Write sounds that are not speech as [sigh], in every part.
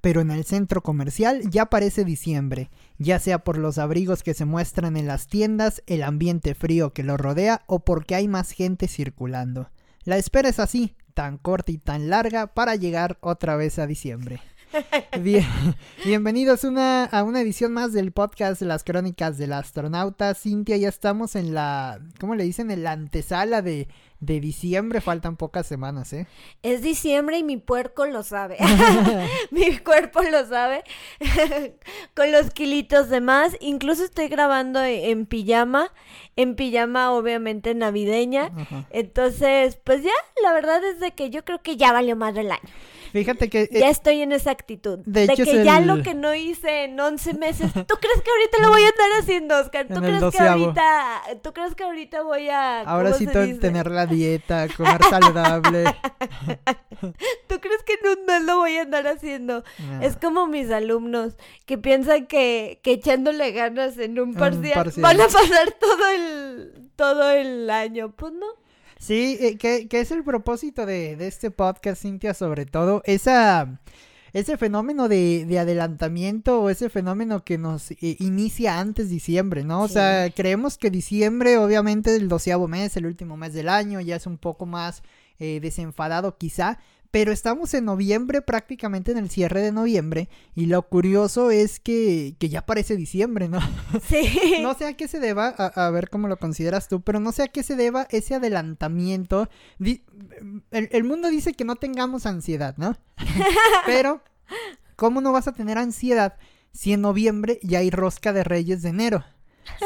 pero en el centro comercial ya parece diciembre, ya sea por los abrigos que se muestran en las tiendas, el ambiente frío que lo rodea o porque hay más gente circulando. La espera es así, tan corta y tan larga para llegar otra vez a diciembre. [laughs] Bien, bienvenidos una, a una edición más del podcast Las Crónicas del Astronauta. Cintia, ya estamos en la, ¿cómo le dicen? En la antesala de, de diciembre, faltan pocas semanas, ¿eh? Es diciembre y mi puerco lo sabe. [laughs] [laughs] mi cuerpo lo sabe. [laughs] Con los kilitos de más. Incluso estoy grabando en pijama. En pijama, obviamente, navideña. Entonces, pues ya, la verdad es de que yo creo que ya valió más del año. Fíjate que... ya eh, estoy en esa actitud. De, que ya lo que no hice en 11 meses, [laughs] ¿tú crees que ahorita lo voy a andar haciendo, Oscar? ¿Tú crees que ahorita, ¿tú crees que ahorita voy a... Ahora sí tener la dieta, [laughs] comer saludable. ¿Tú crees que en un mes lo voy a andar haciendo? Es como mis alumnos que piensan que, que echándole ganas en un parcial, van a pasar todo el, todo el año. Pues no. Sí, eh, ¿qué, es el propósito de, de, este podcast, Cintia? Sobre todo, esa, ese fenómeno de, de adelantamiento o ese fenómeno que nos eh, inicia antes diciembre, ¿no? O sea, creemos que diciembre, obviamente, el doceavo mes, el último mes del año, ya es un poco más eh, desenfadado quizá, pero estamos en noviembre, prácticamente en el cierre de noviembre. Y lo curioso es que, que ya parece diciembre, ¿no? [laughs] Sí. [laughs] no sé a qué se deba, a, ver cómo lo consideras tú, pero no sé a qué se deba ese adelantamiento. el, el mundo dice que no tengamos ansiedad, ¿no? [laughs] pero, ¿cómo no vas a tener ansiedad si en noviembre ya hay rosca de Reyes de enero?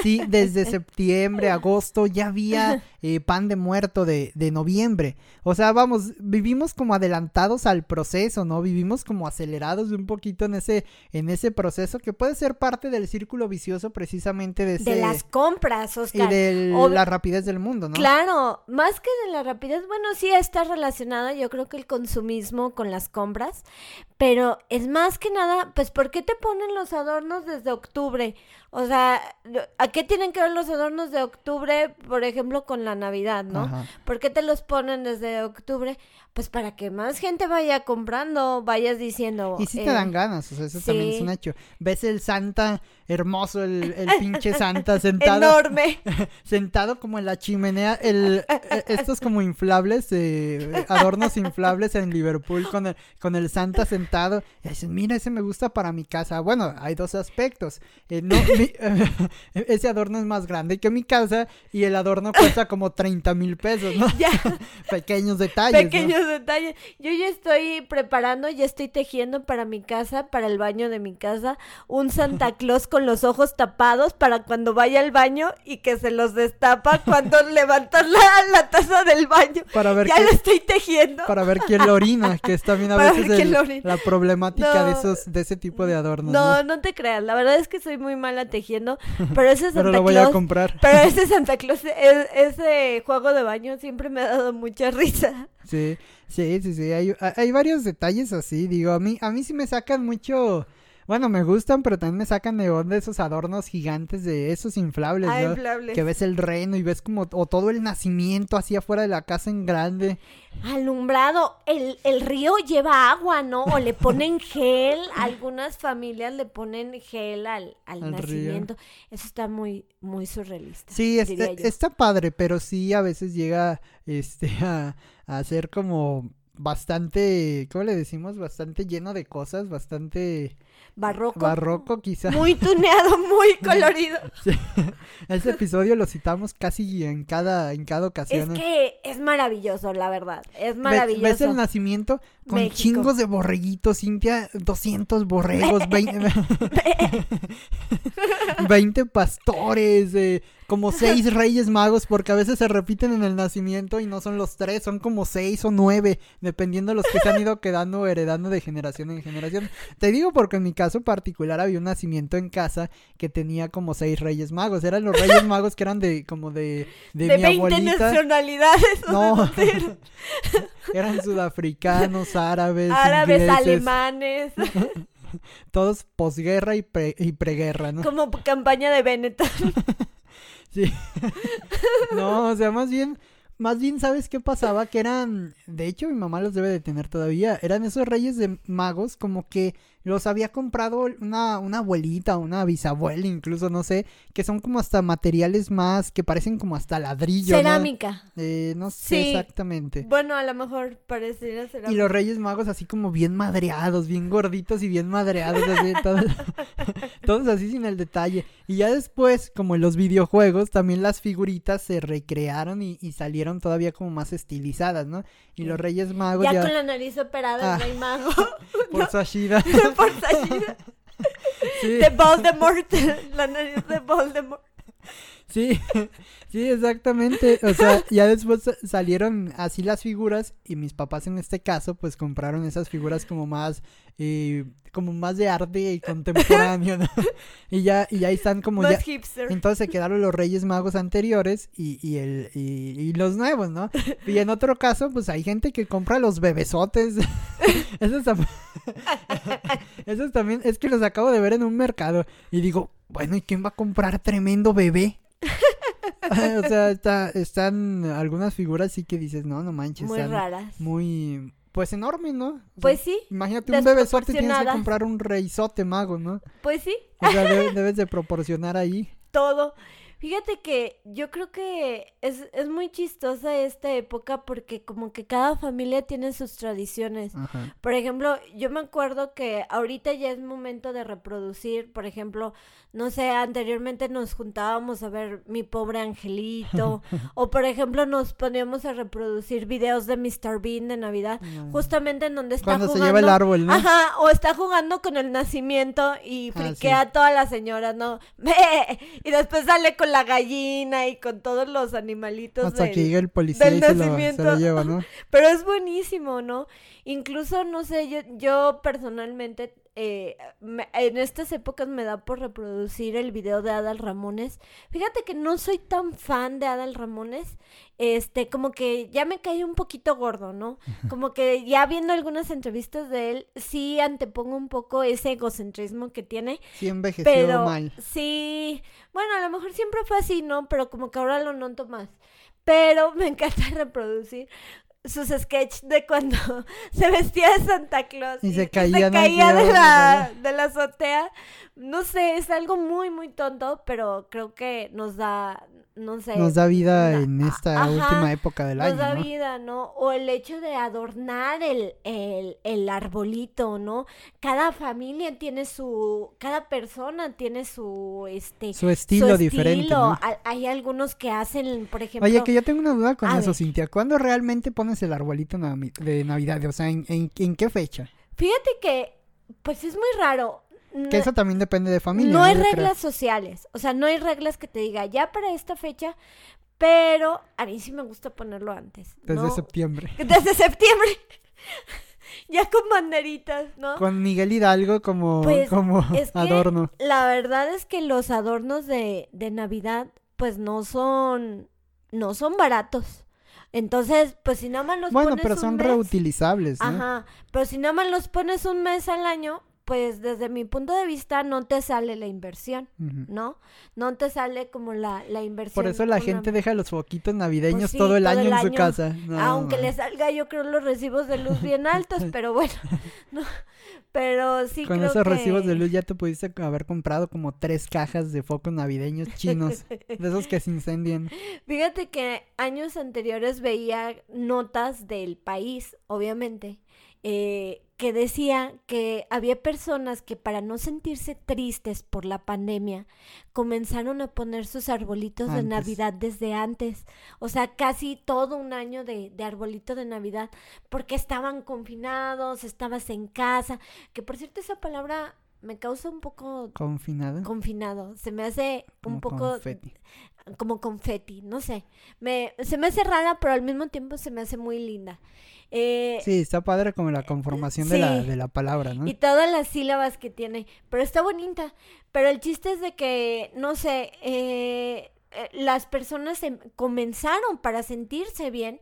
Sí, desde septiembre, agosto ya había eh, pan de muerto de, de, noviembre. O sea, vamos, vivimos como adelantados al proceso, ¿no? Vivimos como acelerados un poquito en ese, en ese proceso que puede ser parte del círculo vicioso precisamente de, de las compras, Oscar. Y de la rapidez del mundo, ¿no? Claro, más que de la rapidez, bueno, sí está relacionada, yo creo que el consumismo con las compras, pero es más que nada, pues, ¿por qué te ponen los adornos desde octubre? O sea, ¿a qué tienen que ver los adornos de octubre, por ejemplo, con la Navidad, no? ¿Por qué te los ponen desde octubre? Pues para que más gente vaya comprando, vayas diciendo. Y si te dan eh, ganas, o sea, eso también es un hecho. Ves el Santa hermoso, el, el [laughs] pinche Santa sentado. Enorme. [laughs] sentado como en la chimenea, el, e, estos como inflables, eh, adornos inflables en Liverpool con el, con el Santa sentado. Y dicen, mira, ese me gusta para mi casa. Bueno, hay dos aspectos. Eh, no, [laughs] ese adorno es más grande que mi casa y el adorno cuesta como 30 mil pesos, ¿no? Ya. Pequeños detalles. Pequeños detalles. Yo ya estoy preparando, ya estoy tejiendo para mi casa, para el baño de mi casa, un Santa Claus con los ojos tapados para cuando vaya al baño y que se los destapa cuando [laughs] levantas la, la taza del baño. Para ver ya lo estoy tejiendo. Para ver quién lo orina, que es también a veces la problemática de esos de ese tipo de adornos. No, no, te creas, la verdad es que soy muy mala tejiendo, pero ese [laughs] Santa pero lo voy a comprar. Pero ese [laughs] Santa Claus, e, ese juego de baño siempre me ha dado mucha risa. Sí, sí, sí, sí, hay, hay varios detalles así, digo, a mí, a mí sí me sacan mucho bueno, me gustan, pero también me sacan de onda esos adornos gigantes de esos inflables, ah, ¿no? inflables. Que ves el reino y ves como o todo el nacimiento así afuera de la casa en grande. Alumbrado, el, el río lleva agua, ¿no? O le ponen [laughs] gel, algunas familias le ponen gel al, al, nacimiento. Eso está muy, muy surrealista. Sí, está, está padre, pero sí a veces llega este [laughs] a, a ser como bastante, ¿cómo le decimos? Bastante lleno de cosas, bastante barroco. Barroco quizá. Muy tuneado, muy [laughs] colorido. Ese episodio lo citamos casi en cada, en cada ocasión. Es que es maravilloso, la verdad. Es maravilloso. ¿Ves, el nacimiento con chingos de borreguitos, Cintia? 200 borregos, 20, 20 [laughs] [laughs] pastores, como seis reyes magos, porque a veces se repiten en el nacimiento y no son los tres, son como seis o nueve, dependiendo de los que se han ido [laughs] quedando o heredando de generación en generación. Te digo porque en mi caso particular había un nacimiento en casa que tenía como seis reyes magos. Eran los reyes [laughs] magos que eran de como de, de, De mi 20 abuelita. nacionalidades. ¿o No, [laughs] eran sudafricanos, árabes, Árabes, ingleses, alemanes. todos posguerra y, pre- y preguerra, ¿no? Como campaña de Benetton. Sí. [laughs] no, o sea, más bien, más bien, ¿sabes qué pasaba? Que eran, de hecho, mi mamá los debe de tener todavía. Eran esos reyes de magos, como que los había comprado una, una abuelita, una bisabuela, incluso, no sé, que son como hasta materiales más, que parecen como hasta ladrillo. ¿no? Cerámica. Eh, no sé Sí. exactamente. Bueno, a lo mejor pareciera cerámica. Y los Reyes Magos así como bien madreados, bien gorditos y bien madreados, así, todos, [laughs] todos así sin el detalle. Y ya después, como en los videojuegos, también las figuritas se recrearon y, y salieron todavía como más estilizadas, ¿no? Y los Reyes Magos Ya ya, con la nariz operada, Ah. el rey mago. [laughs] por [laughs] Sashida. Por Sashida. sí, De Voldemort. [laughs] La nariz de Voldemort. Sí, [laughs] sí, exactamente. O sea, [laughs] ya después sa- salieron así las figuras y mis papás en este caso pues compraron esas figuras como más, eh, como más de arte y contemporáneo, ¿no? [laughs] Y ya, y ya están como ya... Más hipster. Entonces se quedaron los Reyes Magos anteriores y, y el, y, y los nuevos, ¿no? Y en otro caso, pues hay gente que compra los bebesotes. Esos, tam- Esos también, es que los acabo de ver en un mercado. Y digo, bueno, ¿y quién va a comprar tremendo bebé? [laughs] o sea, está, están algunas figuras sí que dices, no, no manches. Muy están raras. Muy, pues enorme, ¿no? O sea, Pues sí, Imagínate un bebesote, tienes que comprar un reizote mago, ¿no? pues sí. O sea, de- [laughs] debes de proporcionar ahí. todo. Fíjate que yo creo que es, es muy chistosa esta época porque como que cada familia tiene sus tradiciones. Ajá. Por ejemplo, yo me acuerdo que ahorita ya es momento de reproducir, por ejemplo, no sé, anteriormente nos juntábamos a ver Mi pobre angelito, [laughs] o por ejemplo nos poníamos a reproducir videos de Mr. Bean de Navidad, No. justamente en donde está Cuando jugando. se lleva el árbol, ¿no? Ajá, o está jugando con el nacimiento y Ah, friquea sí. a todas las señoras, ¿no? [laughs] ¡Ve! Y después sale con la gallina y con todos los animalitos Hasta del- que el policía del y se lo, se nacimiento. lo lleva, ¿no? pero es buenísimo, ¿no? Incluso, no sé, yo, yo personalmente, eh, me- en estas épocas me da por reproducir el video de Adal Ramones. Fíjate que no soy tan fan de Adal Ramones, este, como que ya me caí un poquito gordo, ¿no? [laughs] Como que ya viendo algunas entrevistas de él, sí antepongo un poco ese egocentrismo que tiene. Sí envejeció Pero mal. sí, bueno, a lo mejor siempre fue así, ¿no? Pero como que ahora lo noto más. Pero [laughs] me encanta reproducir sus sketches de cuando [laughs] se vestía de Santa Claus Y se caía, ¿no? caía de la, de la azotea. No sé, es algo muy, muy tonto, pero creo que nos da, no sé. Nos da vida na- en esta ajá, última época del nos año, da ¿no? vida, ¿no? O el hecho de adornar el, el, el arbolito, ¿no? Cada familia tiene su, cada persona tiene su, este, Su estilo su diferente, estilo. ¿no? Ha- Hay algunos que hacen, por ejemplo, Oye, que yo tengo una duda con eso, ver. Cintia. ¿Cuándo realmente pones el arbolito de Navidad? O sea, ¿en, en, en qué fecha? fíjate que, pues es muy raro. Que eso también depende de familia. no hay creo. reglas sociales, o sea, no hay reglas que te diga ya para esta fecha, pero a mí sí me gusta ponerlo antes, Desde ¿no? septiembre. [laughs] Desde septiembre. [laughs] ya con banderitas, ¿no? Con Miguel Hidalgo como, Pues, como es que adorno. La verdad es que los adornos de, de Navidad, pues no son, no son baratos. Entonces, pues si nada más los Bueno, pones pero un son mes- reutilizables, ¿no? Ajá, pero si nada más los pones un mes al año, pues desde mi punto de vista no te sale la inversión. ¿no? No te sale como la, la inversión. Por eso la una- gente deja los foquitos navideños Pues sí, todo el todo año el en su casa. No, Aunque man. le salga, yo creo, los recibos de luz bien altos, [laughs] pero bueno, [laughs] no, pero sí Con creo esos que... recibos de luz ya te pudiste haber comprado como tres cajas de focos navideños chinos. de esos que se incendian. [laughs] Fíjate que años anteriores veía notas del país, obviamente, eh, que decía que había personas que para no sentirse tristes por la pandemia comenzaron a poner sus arbolitos de. Navidad desde antes. O sea, casi todo un año de, de arbolito de Navidad porque estaban confinados, estabas en casa. Que por cierto esa palabra me causa un poco Confinado. confinado. Se me hace un poco confeti. como confeti, no sé. Me, se me hace rara, pero al mismo tiempo se me hace muy linda. Eh, Sí, está padre como la conformación de, la, de la palabra, ¿no? y todas las sílabas que tiene, pero está bonita. Pero el chiste es de que, no sé, eh, eh, las personas em- comenzaron para sentirse bien,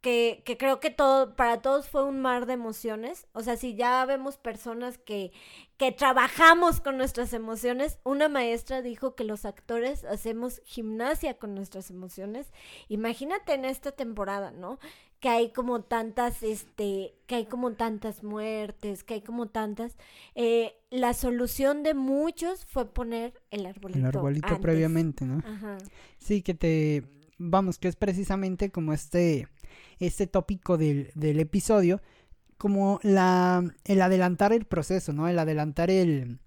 que, que creo que todo, para todos fue un mar de emociones. O sea, si ya vemos personas que, que trabajamos con nuestras emociones, una maestra dijo que los actores hacemos gimnasia con nuestras emociones. Imagínate en esta temporada, ¿no? Que hay como tantas, este, que hay como tantas muertes, que hay como tantas. eh, la solución de muchos fue poner el arbolito. El arbolito antes. previamente, ¿no? Ajá. Sí, que te, vamos, que es precisamente como este, este tópico del, del episodio, como la, el adelantar el proceso, ¿no? El adelantar el,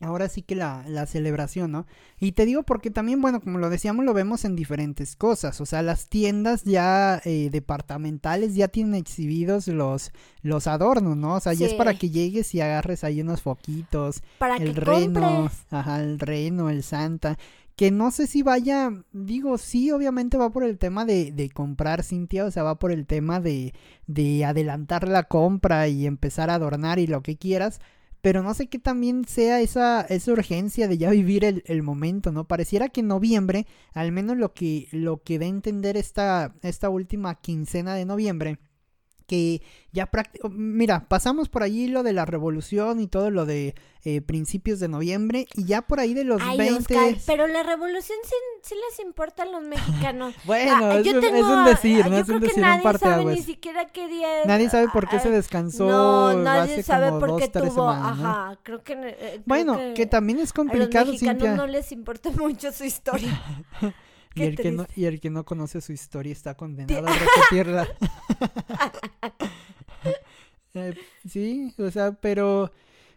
ahora sí que la, la celebración, ¿no? Y te digo porque también, bueno, como lo decíamos, lo vemos en diferentes cosas, o sea, las tiendas ya eh, departamentales ya tienen exhibidos los, los adornos, ¿no? O sea, ya es Sí. para que llegues y agarres ahí unos foquitos, Para el que reno, compres. ajá, el reno, el santa, que no sé si vaya, digo, sí, obviamente va por el tema de, de comprar, Cintia, o sea, va por el tema de, de adelantar la compra y empezar a adornar y lo que quieras, pero no sé qué también sea esa, esa urgencia de ya vivir el, el momento, ¿no? Pareciera que en noviembre, al menos lo que, lo que da a entender esta, esta última quincena de noviembre, que ya prácticamente, mira, pasamos por allí lo de la revolución y todo lo de eh, principios de noviembre y ya por ahí de los Ay, 20... Oscar, pero la revolución sí, sí les importa a los mexicanos. [laughs] Bueno, Ah, es, yo un, es tengo- un decir, ah, ¿no? yo Es creo un que decir en nadie parte sabe ni siquiera qué día es. Nadie sabe por qué Ah, se descansó No, nadie hace sabe como por dos, qué tuvo. semanas, ¿no? Ajá, creo que. eh, creo Bueno, que, también es a complicado, los mexicanos Cintia. no les importa [laughs] mucho su historia. [laughs] y, el que no, y el que no conoce su historia está condenado a repetirla. [laughs] Eh, sí, o sea, pero...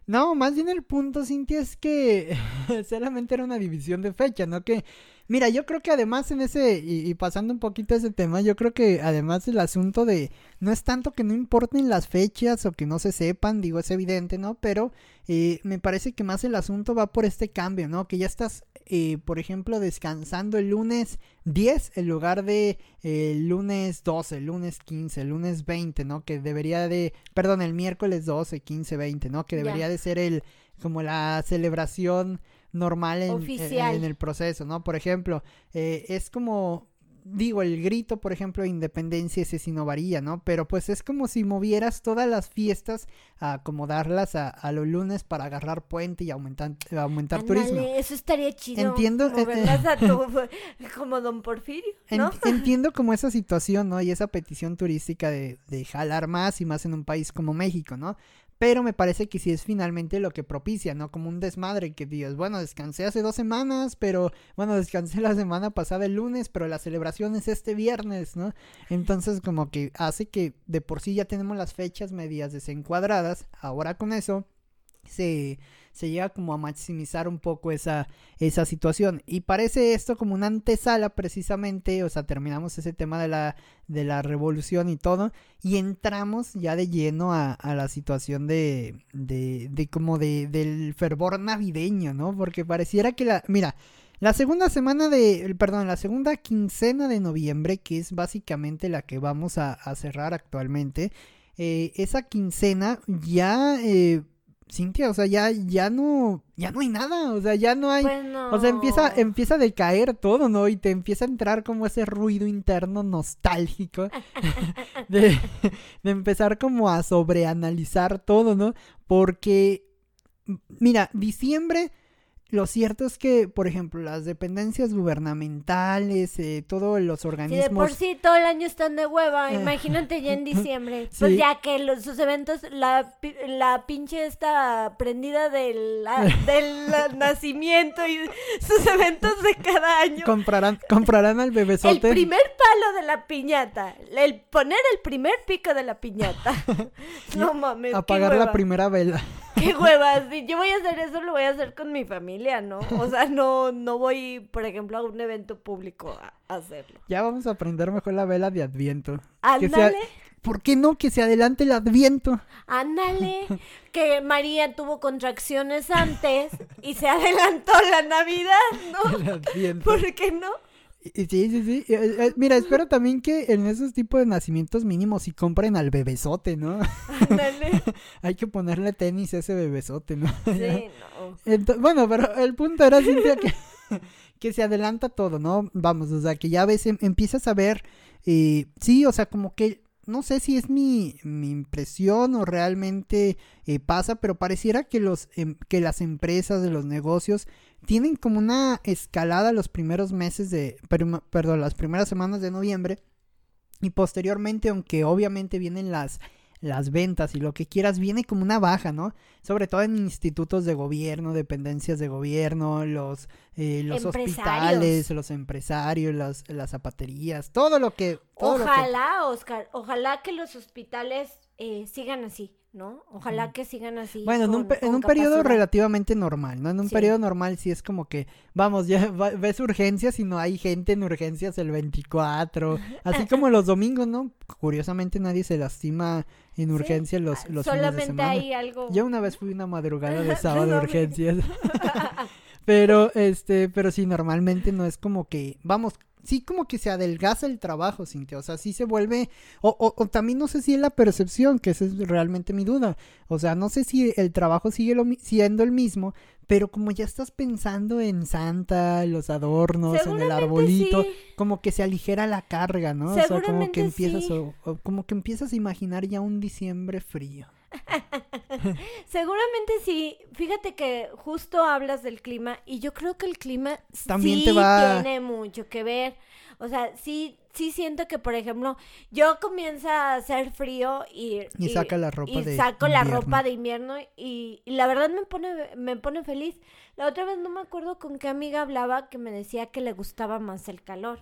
No, más bien el punto, Cintia, es que [laughs] solamente era una división de fecha, ¿no? Que, mira, yo creo que además en ese, y, y pasando un poquito ese tema, yo creo que además el asunto de, no es tanto que no importen las fechas o que no se sepan, digo, es evidente, ¿no? Pero eh, me parece que más el asunto va por este cambio, ¿no? Que ya estás, eh, por ejemplo, descansando el lunes 10 en lugar de eh, el lunes 12, el lunes 15, el lunes 20, ¿no? Que debería de, perdón, el miércoles 12, 15, 20, ¿no? Que debería de ser el, como la celebración normal en, Oficial. en el proceso, ¿no? Por ejemplo, eh, es como, digo, el grito, por ejemplo, de independencia, ese sí no varía, ¿no? Pero pues es como si movieras todas las fiestas a acomodarlas a, a los lunes para agarrar puente y aumentar, aumentar turismo. Eso estaría chido. Entiendo, eh, Moverlas a tu, [laughs] como Don Porfirio, ¿no? En- entiendo [laughs] como esa situación, ¿no? Y esa petición turística de, de jalar más y más en un país como México, ¿no? Pero me parece que sí es finalmente lo que propicia, ¿no? Como un desmadre que digas, bueno, descansé hace dos semanas, pero bueno, [laughs] descansé la semana pasada el lunes, pero la celebración es este viernes, ¿no? Entonces como que hace que de por sí ya tenemos las fechas medias desencuadradas, ahora con eso se, se llega como a maximizar un poco esa, esa situación. Y parece esto como una antesala precisamente, o sea, terminamos ese tema de la, de la revolución y todo, y entramos ya de lleno a, a la situación de, de, de como de, del fervor navideño, ¿no? Porque pareciera que la, mira, la segunda semana de, perdón, la segunda quincena de noviembre, que es básicamente la que vamos a, cerrar actualmente, eh, esa quincena ya... Eh, Cintia, o sea, ya, ya no, ya no hay nada, o sea, ya no hay, Pues no. o sea, empieza, empieza a decaer todo, ¿no? Y te empieza a entrar como ese ruido interno nostálgico [laughs] de, de empezar como a sobreanalizar todo, ¿no? Porque, mira, diciembre, lo cierto es que, por ejemplo, las dependencias gubernamentales, eh, todos los Si de organismos... por sí todo el año están de hueva, Eh. imagínate ya en [laughs] diciembre. Sí. Pues ya que los, sus eventos, la, la pinche esta prendida del, la- [laughs] del nacimiento y sus eventos de cada año. Comprarán, comprarán al El bebesote. primer palo de la piñata, el poner el primer pico de la piñata. [laughs] No mames, qué apagar la primera vela. Qué huevas. Si yo voy a hacer eso, lo voy a hacer con mi familia, ¿no? O sea, no, no voy, por ejemplo, a un evento público a hacerlo. Ya vamos a aprender mejor la vela de Adviento. Ándale. ¿Por qué no que se adelante el Adviento? Ándale, [laughs] que María tuvo contracciones antes y se adelantó la Navidad, ¿no? El Adviento. ¿Por qué no? Sí, sí, sí. Eh, eh, Mira, espero también que en esos tipos de nacimientos mínimos sí compren al bebesote, ¿no? Ándale. [laughs] Hay que ponerle tenis a ese bebesote, ¿no? Sí, [laughs] no. Bueno, pero el punto era, Cintia, que, [laughs] que se adelanta todo, ¿no? Vamos, o sea, que ya ves, em- empiezas a ver, eh, sí, o sea, como que, no sé si es mi, mi impresión o realmente eh, pasa, pero pareciera que, los, em- que las empresas de los negocios tienen como una escalada los primeros meses de, perdón, las primeras semanas de noviembre y posteriormente, aunque obviamente vienen las las ventas y lo que quieras, viene como una baja, ¿no? Sobre todo en institutos de gobierno, dependencias de gobierno, los, eh, los hospitales, los empresarios, las, las zapaterías, todo lo que... Todo lo que- Ojalá, Oscar, ojalá que los hospitales eh, sigan así, ¿no? Ojalá que sigan así. Bueno, en un, pe- en un periodo relativamente normal, ¿no? En un Sí. periodo normal sí es como que, vamos, ya va- ves urgencias y no hay gente en urgencias el 24, [laughs] así como los domingos, ¿no? Curiosamente nadie se lastima en Sí. urgencias los, los fines de Solamente semana. hay algo. Yo una vez fui una madrugada de [laughs] sábado de urgencias. [laughs] pero, este, pero sí, normalmente no es como que, vamos, sí como que se adelgaza el trabajo, Cintia. O sea, sí se vuelve, o, o, o también no sé si es la percepción, que esa es realmente mi duda. O sea, no sé si el trabajo sigue lo siendo el mismo, pero como ya estás pensando en Santa, los adornos, en el arbolito, sí. como que se aligera la carga, ¿no? O sea, como que empiezas, sí. o como que empiezas a imaginar ya un diciembre frío. [laughs] Seguramente sí. Fíjate que justo hablas del clima y yo creo que el clima También sí te va- tiene mucho que ver. O sea, sí, sí siento que, por ejemplo, yo comienza a hacer frío y... Y saca la ropa y de saco la ropa de invierno y, y la verdad me pone, me pone feliz. La otra vez no me acuerdo con qué amiga hablaba que me decía que le gustaba más el calor.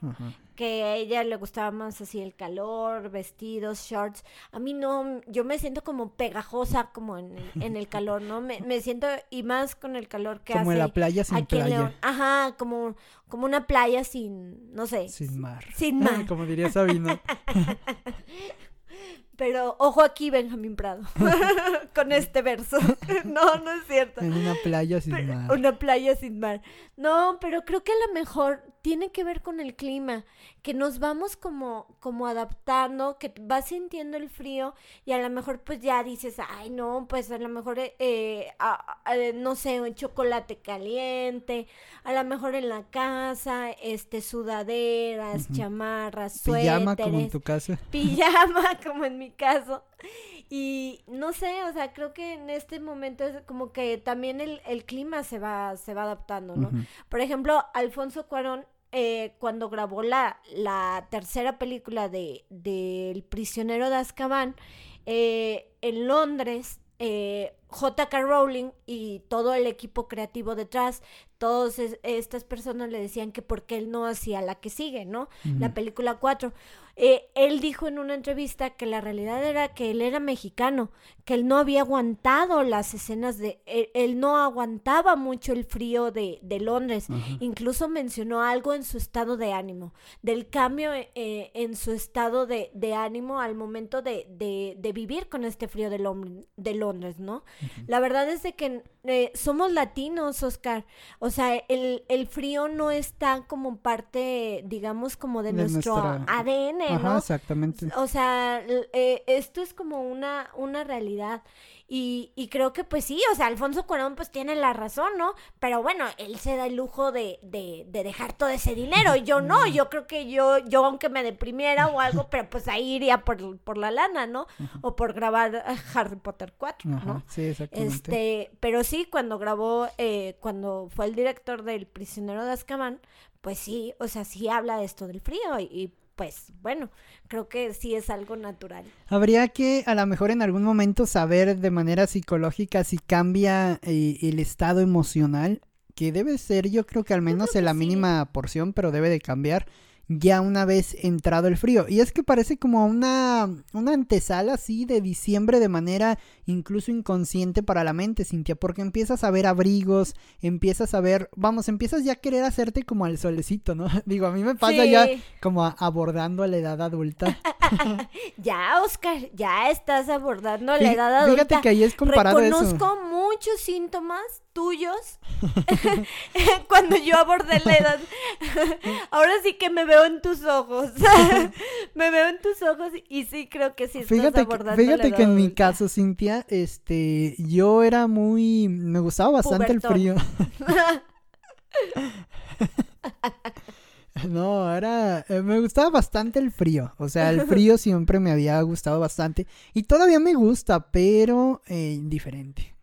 Que a ella le gustaba más así el calor, vestidos, shorts. A mí no, yo me siento como pegajosa como en el, en el calor, ¿no? Me, me siento y más con el calor que Como hace en la playa sin aquí en playa. León. Ajá, como, como una playa sin, no sé, Sin mar. sin mar. [laughs] [laughs] Como diría Sabino. Pero ojo aquí, Benjamín Prado, [laughs] con este verso. [laughs] no, no es cierto. en una playa sin Pero- mar. Una playa sin mar. No, pero creo que a lo mejor tiene que ver con el clima, que nos vamos como, como adaptando, que vas sintiendo el frío y a lo mejor pues ya dices, ay no, pues a lo mejor, eh, eh, a- a- eh, no sé, un chocolate caliente, a lo mejor en la casa, este, sudaderas, Ujú. chamarras, Pijama como en suéteres tu casa. [laughs] pijama, como en mi caso. Y no sé, o sea, creo que en este momento es como que también el, el clima se va, se va adaptando, ¿no? Por ejemplo, Alfonso Cuarón, eh, cuando grabó la, la tercera película de, de El prisionero de Azkaban, eh, en Londres, eh, J.K. Rowling y todo el equipo creativo detrás, todas es- estas personas le decían que por qué él no hacía la que sigue, ¿no? La película 4. Eh, él dijo en una entrevista que la realidad era que él era mexicano, que él no había aguantado las escenas de... Él, él no aguantaba mucho el frío de, de Londres. Incluso mencionó algo en su estado de ánimo, del cambio eh, en su estado de, de ánimo al momento de, de- vivir con este frío de, Lom- de Londres, ¿no? La verdad es de que eh, somos latinos, Oscar. O sea, el, el frío no está como parte, digamos, como de, De nuestro nuestra- ADN, Ajá, ¿no? exactamente. O sea, eh, esto es como una, una realidad. Y, y creo que pues sí, o sea, Alfonso Cuarón pues tiene la razón, ¿no? Pero bueno, él se da el lujo de, de, de dejar todo ese dinero. Yo no, yo creo que yo, yo aunque me deprimiera o algo, pero pues ahí iría por, por la lana, ¿no? O por grabar eh, Harry Potter 4, Ajá, ¿no? sí, exactamente. Este, pero sí, cuando grabó, eh, cuando fue el director del Prisionero de Azkaban, pues sí, o sea, sí habla de esto del frío y, y, pues bueno, creo que sí es algo natural. Habría que a lo mejor en algún momento saber de manera psicológica si cambia eh, el estado emocional, que debe ser yo creo que al menos en la sí. mínima porción, pero debe de cambiar ya una vez entrado el frío. Y es que parece como una, una antesala así de diciembre de manera incluso inconsciente para la mente, Cintia, porque empiezas a ver abrigos, empiezas a ver, vamos, empiezas ya a querer hacerte como al solecito, ¿no? [laughs] Digo, a mí me pasa Sí. ya como a- abordando a la edad adulta. [laughs] ya, Oscar, ya estás abordando la Fí- edad adulta. Fíjate que ahí es comparado Reconozco eso. muchos síntomas tuyos [laughs] cuando yo abordé la edad. Ahora sí que me veo en tus ojos. [laughs] me veo en tus ojos y sí creo que sí estás Fíjate, que, abordando la fíjate que en mi caso, Cintia, este, yo era muy, me gustaba bastante el frío. [laughs] No, era, eh, me gustaba bastante el frío. O sea, el frío [laughs] siempre me había gustado bastante. Y todavía me gusta, pero eh, diferente.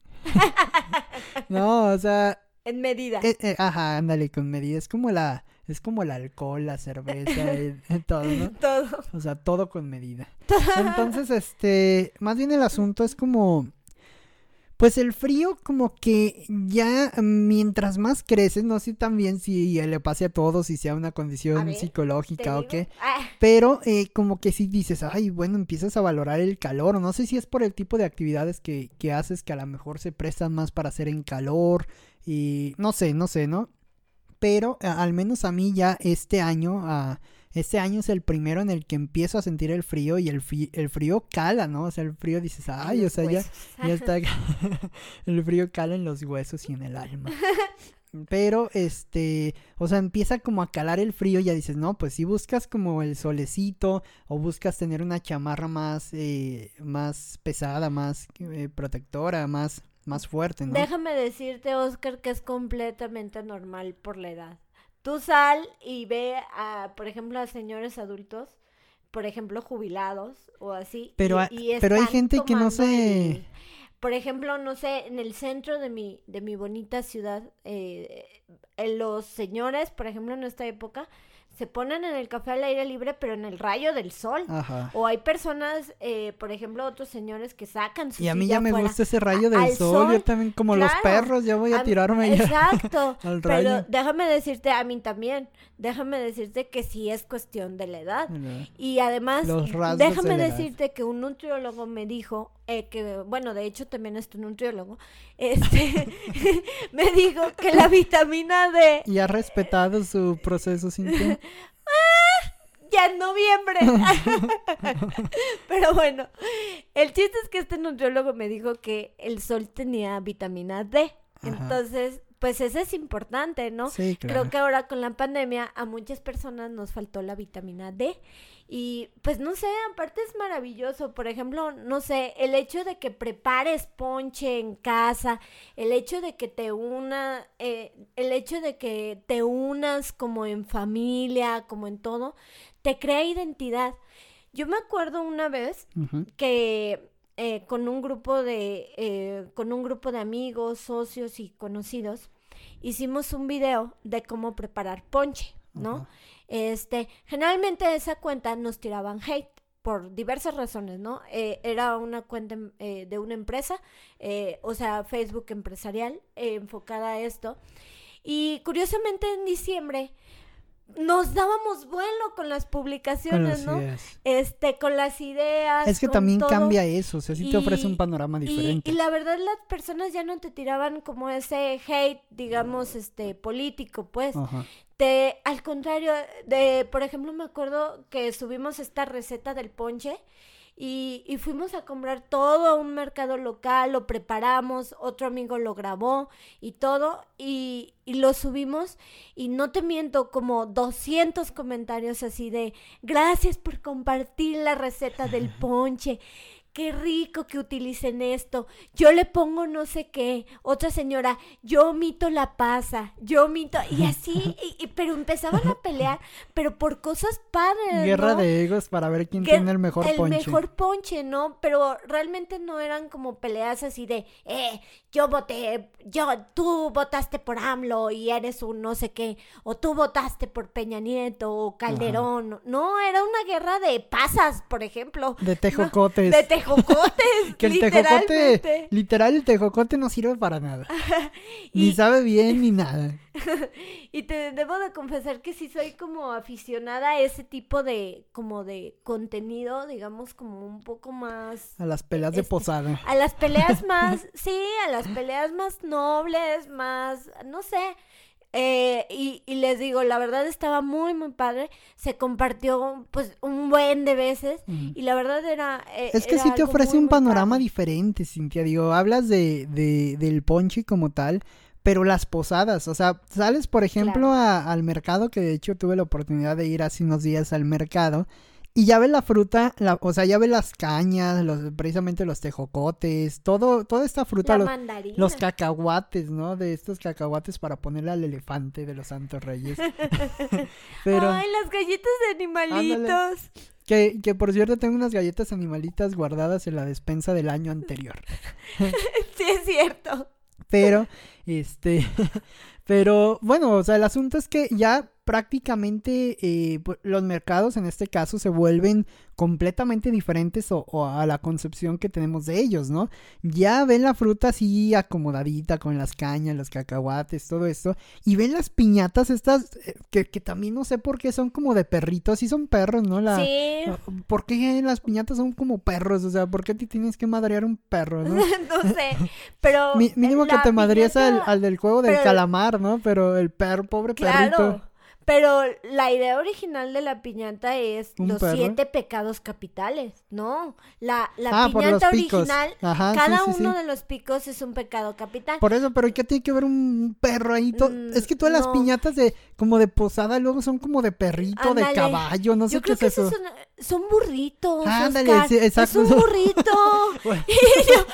No, o sea, En medida. eh, eh, ajá, ándale con medida. Es como la, es como el alcohol, la cerveza, el- [laughs] todo, ¿no? Todo. O sea, todo con medida. [laughs] Entonces, este, más bien el asunto es como, pues el frío como que ya mientras más creces, no sé también si le pase a todos, si sea una condición ver, ¿Te psicológica o qué, Ah, pero eh, como que si dices, ay, bueno, empiezas a valorar el calor, o no sé si es por el tipo de actividades que, que haces que a lo mejor se prestan más para hacer en calor y no sé, no sé, ¿no? Pero al menos a mí ya este año, este año es el primero en el que empiezo a sentir el frío y el, el frío cala, ¿no? O sea, el frío dices, en ay, o sea, ya, ya está. [laughs] el frío cala en los huesos y en el alma. [laughs] Pero, este, o sea, empieza como a calar el frío y ya dices, no, pues si buscas como el solecito o buscas tener una chamarra más, eh, más pesada, más eh, protectora, más, más fuerte, ¿no? Déjame decirte, Oscar, que es completamente normal por la edad. Tú sal y ve a, por ejemplo, a señores adultos, por ejemplo, jubilados o así. Pero y- y pero hay gente que no se- el- por ejemplo, no sé, en el centro de mi, de mi bonita ciudad, eh, eh, los señores, por ejemplo, en esta época, se ponen en el café al aire libre, pero en el rayo del sol. Ajá. O hay personas, eh, por ejemplo, otros señores que sacan su Y a mí ya me gusta ese rayo del sol, yo también como los perros, ya voy a A- tirarme ya Exacto. [laughs] al Pero rayo. déjame decirte, a mí también, déjame decirte que sí es cuestión de la edad. Y además, déjame de la edad. decirte que un nutriólogo me dijo, eh, que, bueno, de hecho también es tu nutriólogo, este, [laughs] me dijo que la vitamina D ¿Y ha respetado su proceso Cintia? [laughs] ya en noviembre. [laughs] Pero bueno, el chiste es que este nutriólogo me dijo que el sol tenía vitamina D. Ajá. Entonces, pues eso es importante, ¿no? Sí, claro. Creo que ahora con la pandemia a muchas personas nos faltó la vitamina D. Y pues no sé, aparte es maravilloso. Por ejemplo, no sé, el hecho de que prepares ponche en casa, el hecho de que te una, eh, el hecho de que te unas como en familia, como en todo, te crea identidad. Yo me acuerdo una vez que eh, con un grupo de eh, con un grupo de amigos, socios y conocidos hicimos un video de cómo preparar ponche, ¿no? Este, generalmente esa cuenta nos tiraban hate por diversas razones, ¿no? Eh, era una cuenta eh, de una empresa, eh, o sea, Facebook empresarial, enfocada a esto. Y curiosamente en diciembre nos dábamos vuelo con las Con publicaciones, las ¿no? ideas. Este, con las ideas. Es que con también todo. cambia eso, o sea, sí te ofrece un panorama Y, diferente. y la verdad las personas ya no te tiraban como ese hate, digamos, este, político, pues. Ajá. Te, al contrario, de, por ejemplo, me acuerdo que subimos esta receta del ponche y, fuimos a comprar todo a un mercado local, lo preparamos, otro amigo lo grabó y todo, y, y lo subimos y no te miento, como 200 comentarios así de, gracias por compartir la receta del ponche. Qué rico que utilicen esto. Yo le pongo no sé qué. Otra señora, yo mito la pasa. Yo mito. Y [laughs] así, y- y- pero empezaban a pelear, pero por cosas padres. Guerra ¿no? de egos para ver quién que tiene el mejor el ponche. mejor ponche, ¿no? Pero realmente no eran como peleas así de, eh, yo voté, yo, tú votaste por AMLO y eres un no sé qué, o tú votaste por Peña Nieto o Calderón. No, era una guerra de pasas, por ejemplo. De tejocotes. De tejocotes, [laughs] que el tejocote, literal, el tejocote no sirve para nada. [laughs] Ni sabe bien ni nada. [laughs] Y te debo de confesar que sí soy como aficionada a ese tipo de, como de contenido, digamos, como un poco más... A las peleas de Este, posada. A las peleas más, sí, a las peleas más nobles, más, no sé, Eh, y, y les digo, la verdad estaba muy, muy padre. Se compartió pues un buen de veces. Y la verdad era... eh, Es que era sí te ofrece muy, un panorama padre. diferente, Cintia. Digo, hablas de, de, del ponche como tal, pero las posadas, o sea, sales, por ejemplo, a- al mercado, que de hecho tuve la oportunidad de ir hace unos días al mercado, y ya ves la fruta, la, o sea, ya ves las cañas, los, precisamente los tejocotes, todo, toda esta fruta, La los, mandarina. los cacahuates, ¿no? De estos cacahuates para ponerle al elefante de los Santos Reyes. [laughs] [laughs] pero... Ay, las galletas de animalitos. Que, que por cierto tengo unas galletas animalitas guardadas en la despensa del año anterior. [laughs] Sí, es cierto. Pero, este, pero bueno, o sea, el asunto es que ya prácticamente eh, pu- los mercados en este caso se vuelven completamente diferentes o, o a la concepción que tenemos de ellos, ¿no? Ya ven la fruta así acomodadita con las cañas, los cacahuates, todo esto, y ven las piñatas estas eh, que, que también no sé por qué son como de perritos, sí son perros, ¿no? La, Sí. ¿Por qué las piñatas son como perros? O sea, ¿por qué te tienes que madrear un perro, no? [laughs] no sé, pero... Mi- mínimo que te madrías al, piñata- al del juego del pero- calamar, ¿no? Pero el perro, pobre perrito. Pero la idea original de la piñata es ¿Un los perro? siete pecados capitales, ¿no? La, la Ah, piñata original, Ajá, cada sí, sí. uno de los picos es un pecado capital. Por eso, pero ¿qué tiene que ver un perro ahí? Mm, es que todas las piñatas de como de posada luego son como de perrito, de Ándale. caballo, no sé Yo qué creo es que eso. son, son burritos. Ándale, Oscar. sí, exacto. Es un burrito. [laughs] [laughs]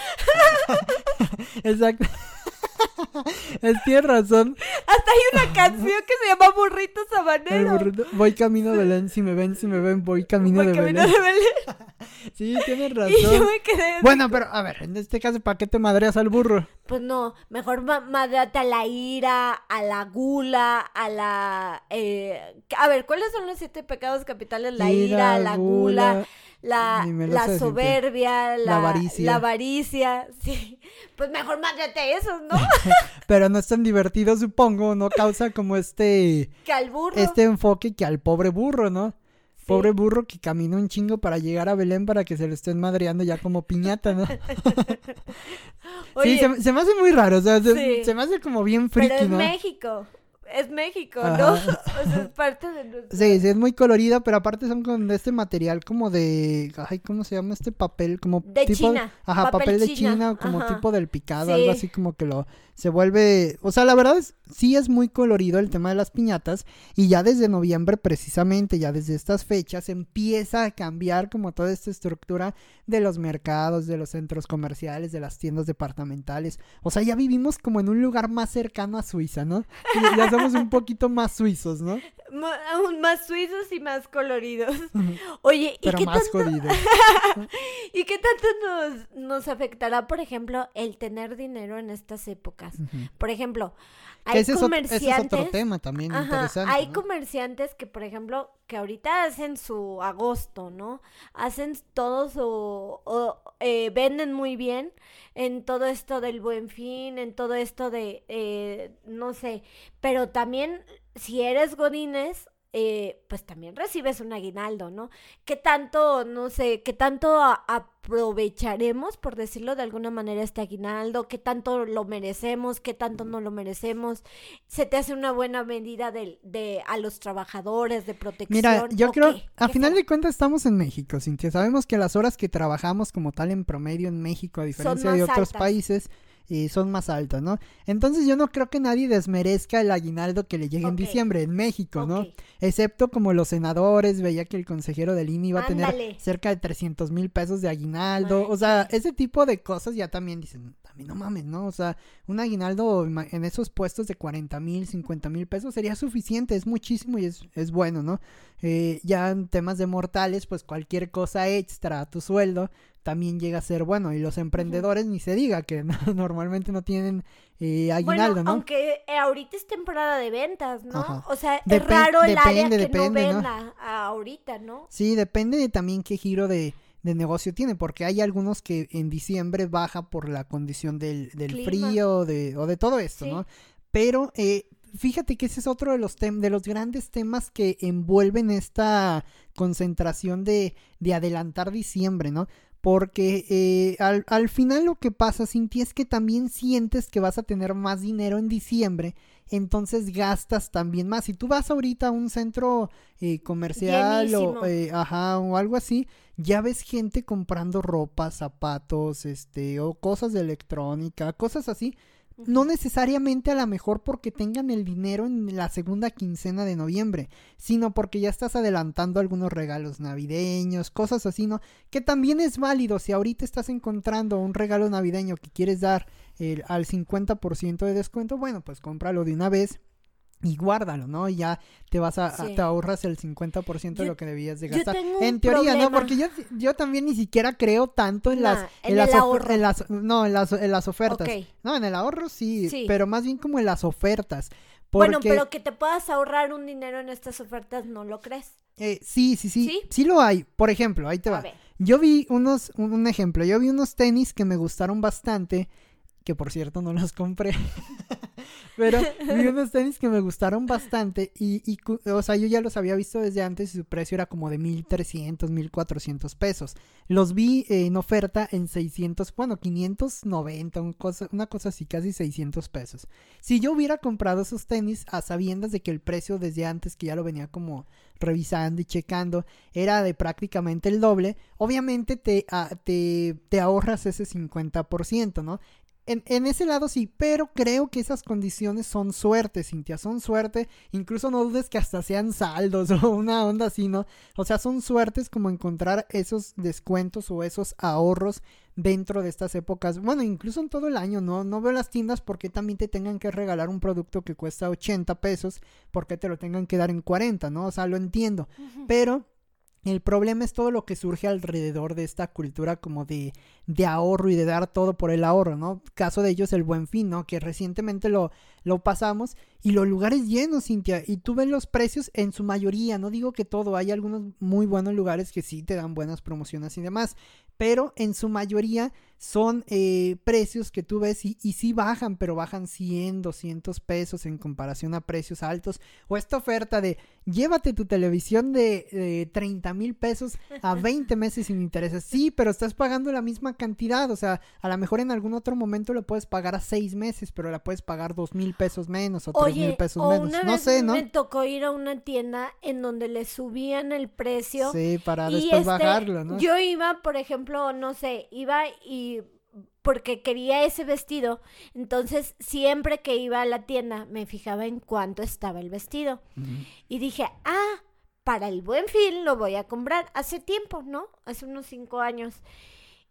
[laughs] Exacto. [laughs] es, tienes razón. Hasta hay una canción que se llama Burrito Sabanero. burrito- Voy camino de Belén, si me ven, si me ven, voy camino Voy de camino Belén. de Belén. [laughs] Sí, tienes [laughs] Y yo razón. me quedé. Bueno, pero a ver, en este caso, ¿para qué te madreas al burro? Pues no, mejor ma- madrate a la ira, a la gula, a la... eh, a ver, ¿cuáles son los siete pecados capitales? La ira, la gula, la, la soberbia, la, La avaricia. La avaricia, [laughs] sí. Pues mejor mádrate esos, ¿no? [laughs] Pero no es tan divertido, supongo, no causa como este, [laughs] que al burro. este enfoque que al pobre burro, ¿no? Sí. Pobre burro que camina un chingo para llegar a Belén para que se lo estén madreando ya como piñata, ¿no? Oye, sí, se, me- se me hace muy raro, o sea, se, Sí. se me hace como bien friki, pero es ¿no? México. Es México, ¿no? [laughs] O sea, es parte de nuestro... Sí, sí, es muy colorida, pero aparte son con este material como de, ay, ¿cómo se llama este papel? Como De tipo, China, Ajá, papel papel, de China, China, como ajá. tipo del picado, Sí. algo así como que lo se vuelve, o sea, la verdad es sí es muy colorido el tema de las piñatas y ya desde noviembre precisamente, ya desde estas fechas empieza a cambiar como toda esta estructura de los mercados, de los centros comerciales, de las tiendas departamentales. O sea, ya vivimos como en un lugar más cercano a Suiza, ¿no? Y ya somos un poquito más suizos, ¿no? Aún más suizos y más coloridos. Oye, ¿y Pero qué, más tanto. [laughs] ¿y qué tanto nos, nos afectará, por ejemplo, el tener dinero en estas épocas? Por ejemplo, hay ese, es otro, ese comerciantes... es otro tema también Ajá, interesante. hay ¿no? comerciantes que, por ejemplo, que ahorita hacen su agosto, ¿no? Hacen todo su... o, eh, venden muy bien en todo esto del buen fin, en todo esto de, eh, no sé, pero también si eres godines, eh, pues también recibes un aguinaldo, ¿no? ¿Qué tanto, no sé, qué tanto aprovecharemos, por decirlo de alguna manera, este aguinaldo? ¿Qué tanto lo merecemos? ¿Qué tanto no lo merecemos? ¿Se te hace una buena medida de, de a los trabajadores de protección? Mira, yo ¿O creo, qué? a ¿Qué final de cuentas estamos en México, Cintia. Sabemos que las horas que trabajamos como tal en promedio en México, a diferencia de otros altas. países, eh, son más altas, ¿no? Entonces yo no creo que nadie desmerezca el aguinaldo que le llegue en diciembre en México, ¿no? Excepto como los senadores, veía que el consejero del INE iba a tener cerca de 300 mil pesos de aguinaldo. Ay, O sea, ese tipo de cosas ya también dicen, también no mames, ¿no? O sea, un aguinaldo en esos puestos de 40 mil, 50 mil pesos sería suficiente, es muchísimo y es, es bueno, ¿no? Eh, ya en temas de mortales, pues cualquier cosa extra a tu sueldo también llega a ser bueno. Y los emprendedores ni se diga que [laughs] normalmente no tienen eh, aguinaldo, bueno, ¿no? aunque eh, ahorita es temporada de ventas, ¿no? Ajá. O sea, Depen- es raro el área depende, que depende, no venda ahorita, ¿no? Sí, depende de también qué giro de, de negocio tiene, porque hay algunos que en diciembre baja por la condición del, del frío de, o de todo esto, Sí. ¿no? Pero eh, fíjate que ese es otro de los, tem- de los grandes temas que envuelven esta concentración de, de adelantar diciembre, ¿no? Porque eh, al, al final lo que pasa, Cintia, es que también sientes que vas a tener más dinero en diciembre entonces gastas también más. Si tú vas ahorita a un centro eh, comercial o, eh, ajá, o algo así, ya ves gente comprando ropa, zapatos, este, o cosas de electrónica, cosas así. No necesariamente a lo mejor porque tengan el dinero en la segunda quincena de noviembre, sino porque ya estás adelantando algunos regalos navideños, cosas así, ¿no? Que también es válido si ahorita estás encontrando un regalo navideño que quieres dar el, al 50% de descuento, bueno, pues cómpralo de una vez y guárdalo, ¿no? Y ya te vas a, te ahorras el 50% de lo que debías de gastar. En teoría, ¿no? Porque yo, yo también ni siquiera creo tanto en las en, las, en las no, en las, en las ofertas. No, en el ahorro sí, pero más bien como en las ofertas. Bueno, pero que te puedas ahorrar un dinero en estas ofertas, ¿no lo crees? Eh, sí, sí, sí, sí. lo hay. Por ejemplo, ahí te va. Yo vi unos, un ejemplo, yo vi unos tenis que me gustaron bastante que por cierto no los compré. [laughs] Pero vi unos tenis que me gustaron bastante y, o sea, yo ya los había visto desde antes y su precio era como de 1300, 1400 pesos. Los vi en oferta en 600, bueno, 590, un cosa, una cosa así, casi 600 pesos. Si yo hubiera comprado esos tenis a sabiendas de que el precio desde antes, que ya lo venía como revisando y checando, era de prácticamente el doble, obviamente te, ah, te, te ahorras ese 50%, ¿no? En, ese lado sí, pero creo que esas condiciones son suerte, Cintia, son suerte. Incluso no dudes que hasta sean saldos [laughs] o una onda así, ¿no? O sea, son suertes como encontrar esos descuentos o esos ahorros dentro de estas épocas. Bueno, incluso en todo el año, ¿no? No veo las tiendas porque también te tengan que regalar un producto que cuesta 80 pesos porque te lo tengan que dar en 40, ¿no? O sea, lo entiendo. Pero el problema es todo lo que surge alrededor de esta cultura como de, de, ahorro y de dar todo por el ahorro, ¿no? Caso de ellos el buen fin, ¿no? Que recientemente lo, lo pasamos y los lugares llenos, Cintia, y tú ves los precios en su mayoría, no digo que todo, hay algunos muy buenos lugares que sí te dan buenas promociones y demás, pero en su mayoría son eh, precios que tú ves y, y sí bajan, pero bajan 100, 200 pesos en comparación a precios altos. O esta oferta de llévate tu televisión de, de 30 mil pesos a 20 meses sin intereses. Sí, pero estás pagando la misma cantidad. O sea, a lo mejor en algún otro momento lo puedes pagar a 6 meses, pero la puedes pagar 2 mil pesos menos o 3 mil pesos menos. no sé, ¿no? Me tocó ir a una tienda en donde le subían el precio. Sí, para después este, bajarlo, ¿no? Yo iba, por ejemplo, no sé, iba y porque quería ese vestido, entonces siempre que iba a la tienda me fijaba en cuánto estaba el vestido. Y dije, ah, para el buen fin lo voy a comprar. Hace tiempo, ¿no? Hace unos cinco años